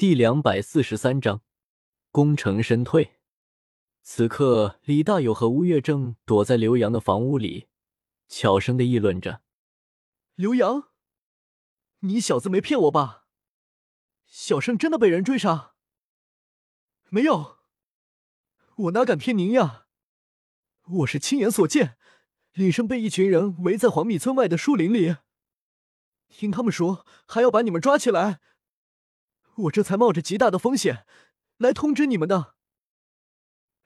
第两百四十三章，功成身退。此刻，李大友和吴月正躲在刘洋的房屋里，悄声的议论着：“刘洋，你小子没骗我吧？小胜真的被人追杀？没有，我哪敢骗您呀？我是亲眼所见，李胜被一群人围在黄米村外的树林里，听他们说还要把你们抓起来。”我这才冒着极大的风险来通知你们的。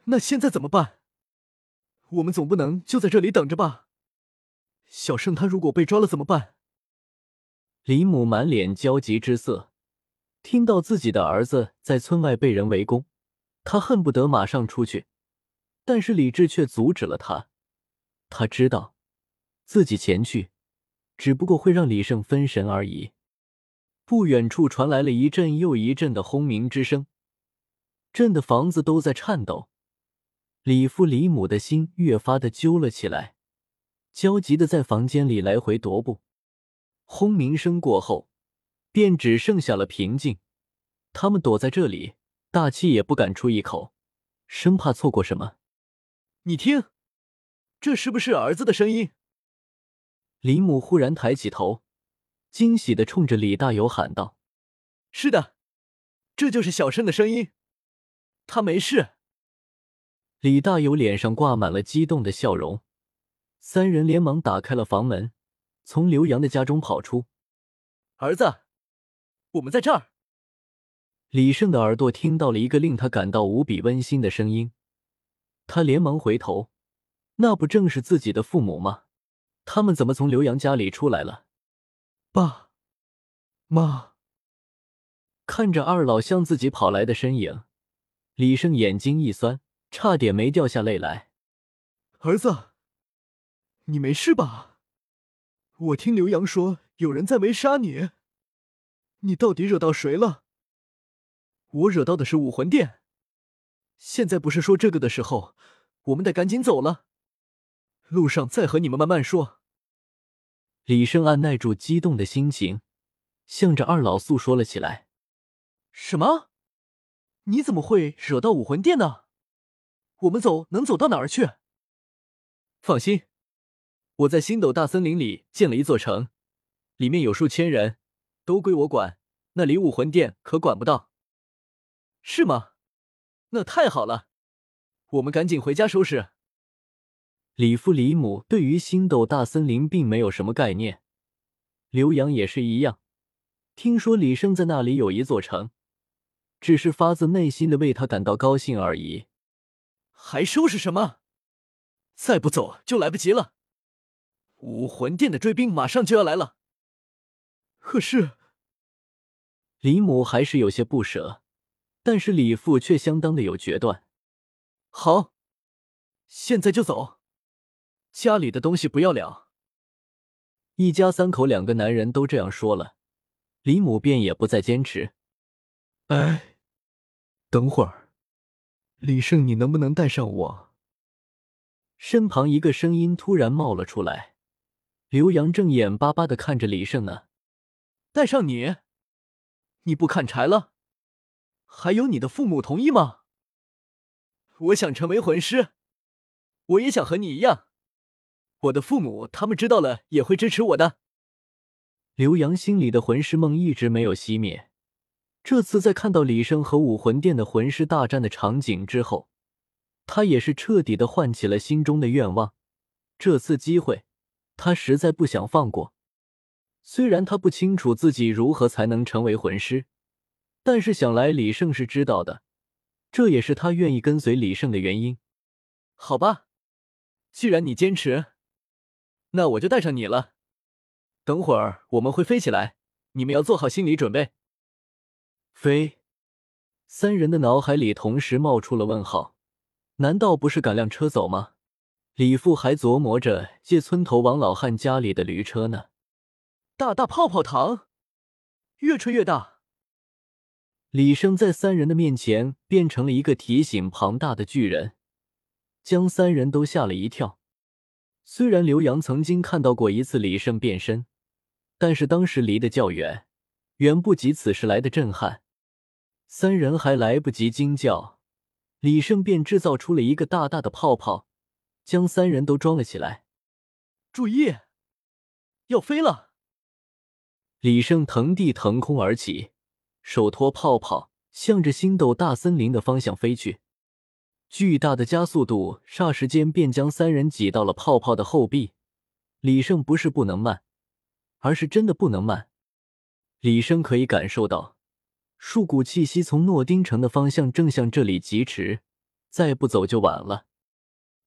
那现在怎么办？我们总不能就在这里等着吧？小胜他如果被抓了怎么办？李母满脸焦急之色，听到自己的儿子在村外被人围攻，他恨不得马上出去，但是李治却阻止了他。他知道自己前去，只不过会让李胜分神而已。不远处传来了一阵又一阵的轰鸣之声，震得房子都在颤抖。李父李母的心越发的揪了起来，焦急的在房间里来回踱步。轰鸣声过后，便只剩下了平静。他们躲在这里，大气也不敢出一口，生怕错过什么。你听，这是不是儿子的声音？李母忽然抬起头。惊喜的冲着李大友喊道：“是的，这就是小胜的声音，他没事。”李大友脸上挂满了激动的笑容。三人连忙打开了房门，从刘洋的家中跑出。“儿子，我们在这儿。”李胜的耳朵听到了一个令他感到无比温馨的声音，他连忙回头，那不正是自己的父母吗？他们怎么从刘洋家里出来了？爸妈看着二老向自己跑来的身影，李胜眼睛一酸，差点没掉下泪来。儿子，你没事吧？我听刘洋说有人在围杀你，你到底惹到谁了？我惹到的是武魂殿。现在不是说这个的时候，我们得赶紧走了。路上再和你们慢慢说。李胜按耐住激动的心情，向着二老诉说了起来：“什么？你怎么会惹到武魂殿呢？我们走能走到哪儿去？放心，我在星斗大森林里建了一座城，里面有数千人，都归我管，那里武魂殿可管不到。是吗？那太好了，我们赶紧回家收拾。”李父李母对于星斗大森林并没有什么概念，刘洋也是一样。听说李胜在那里有一座城，只是发自内心的为他感到高兴而已。还收拾什么？再不走就来不及了。武魂殿的追兵马上就要来了。可是，李母还是有些不舍，但是李父却相当的有决断。好，现在就走。家里的东西不要了。一家三口，两个男人都这样说了，李母便也不再坚持。哎，等会儿，李胜，你能不能带上我？身旁一个声音突然冒了出来。刘洋正眼巴巴的看着李胜呢。带上你？你不砍柴了？还有你的父母同意吗？我想成为魂师，我也想和你一样。我的父母，他们知道了也会支持我的。刘洋心里的魂师梦一直没有熄灭，这次在看到李胜和武魂殿的魂师大战的场景之后，他也是彻底的唤起了心中的愿望。这次机会，他实在不想放过。虽然他不清楚自己如何才能成为魂师，但是想来李胜是知道的，这也是他愿意跟随李胜的原因。好吧，既然你坚持。那我就带上你了。等会儿我们会飞起来，你们要做好心理准备。飞，三人的脑海里同时冒出了问号。难道不是赶辆车走吗？李父还琢磨着借村头王老汉家里的驴车呢。大大泡泡糖，越吹越大。李生在三人的面前变成了一个体型庞大的巨人，将三人都吓了一跳。虽然刘洋曾经看到过一次李胜变身，但是当时离得较远，远不及此时来的震撼。三人还来不及惊叫，李胜便制造出了一个大大的泡泡，将三人都装了起来。注意，要飞了！李胜腾地腾空而起，手托泡泡，向着星斗大森林的方向飞去。巨大的加速度霎时间便将三人挤到了泡泡的后壁。李胜不是不能慢，而是真的不能慢。李胜可以感受到，数股气息从诺丁城的方向正向这里疾驰，再不走就晚了。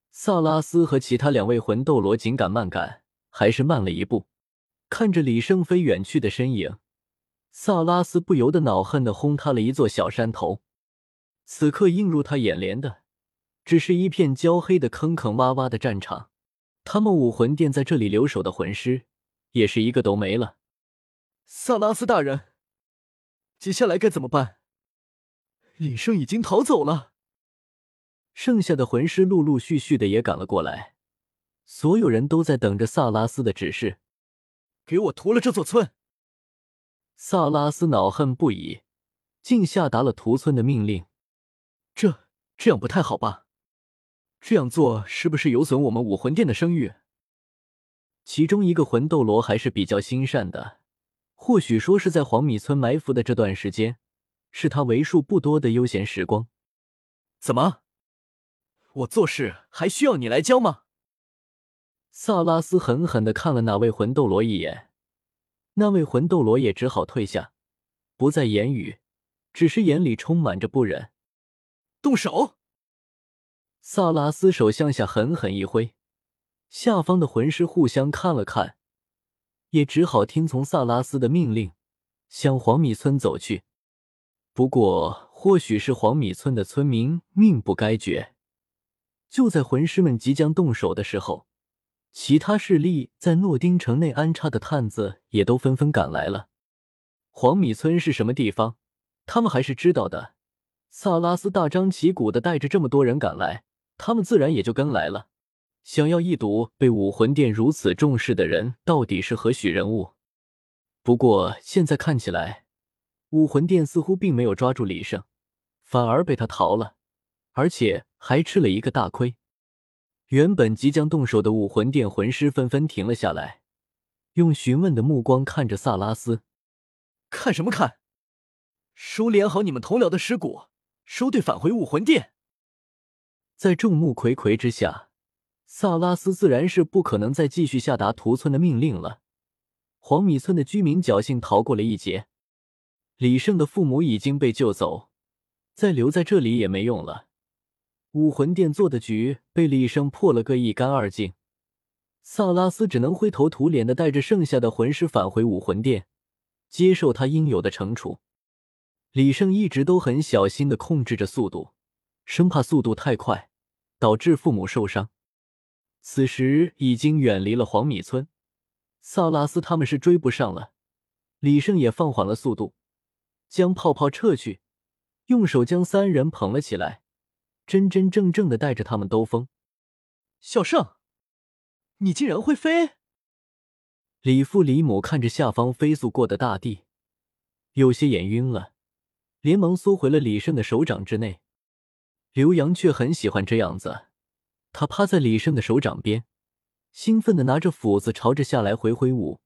萨拉斯和其他两位魂斗罗紧赶慢赶，还是慢了一步。看着李胜飞远去的身影，萨拉斯不由得恼恨的轰塌了一座小山头。此刻映入他眼帘的，只是一片焦黑的坑坑洼洼的战场。他们武魂殿在这里留守的魂师，也是一个都没了。萨拉斯大人，接下来该怎么办？李胜已经逃走了。剩下的魂师陆陆续续的也赶了过来，所有人都在等着萨拉斯的指示。给我屠了这座村！萨拉斯恼恨不已，竟下达了屠村的命令。这这样不太好吧？这样做是不是有损我们武魂殿的声誉？其中一个魂斗罗还是比较心善的，或许说是在黄米村埋伏的这段时间，是他为数不多的悠闲时光。怎么？我做事还需要你来教吗？萨拉斯狠狠的看了那位魂斗罗一眼，那位魂斗罗也只好退下，不再言语，只是眼里充满着不忍。动手！萨拉斯手向下狠狠一挥，下方的魂师互相看了看，也只好听从萨拉斯的命令，向黄米村走去。不过，或许是黄米村的村民命不该绝。就在魂师们即将动手的时候，其他势力在诺丁城内安插的探子也都纷纷赶来了。黄米村是什么地方？他们还是知道的。萨拉斯大张旗鼓的带着这么多人赶来，他们自然也就跟来了。想要一睹被武魂殿如此重视的人到底是何许人物？不过现在看起来，武魂殿似乎并没有抓住李胜，反而被他逃了。而且还吃了一个大亏。原本即将动手的武魂殿魂师纷纷停了下来，用询问的目光看着萨拉斯。看什么看？收敛好你们同僚的尸骨，收队返回武魂殿。在众目睽睽之下，萨拉斯自然是不可能再继续下达屠村的命令了。黄米村的居民侥幸逃过了一劫，李胜的父母已经被救走，再留在这里也没用了。武魂殿做的局被李胜破了个一干二净，萨拉斯只能灰头土脸的带着剩下的魂师返回武魂殿，接受他应有的惩处。李胜一直都很小心的控制着速度，生怕速度太快导致父母受伤。此时已经远离了黄米村，萨拉斯他们是追不上了。李胜也放缓了速度，将泡泡撤去，用手将三人捧了起来。真真正正的带着他们兜风，小胜，你竟然会飞！李父李母看着下方飞速过的大地，有些眼晕了，连忙缩回了李胜的手掌之内。刘洋却很喜欢这样子，他趴在李胜的手掌边，兴奋的拿着斧子朝着下来回挥舞，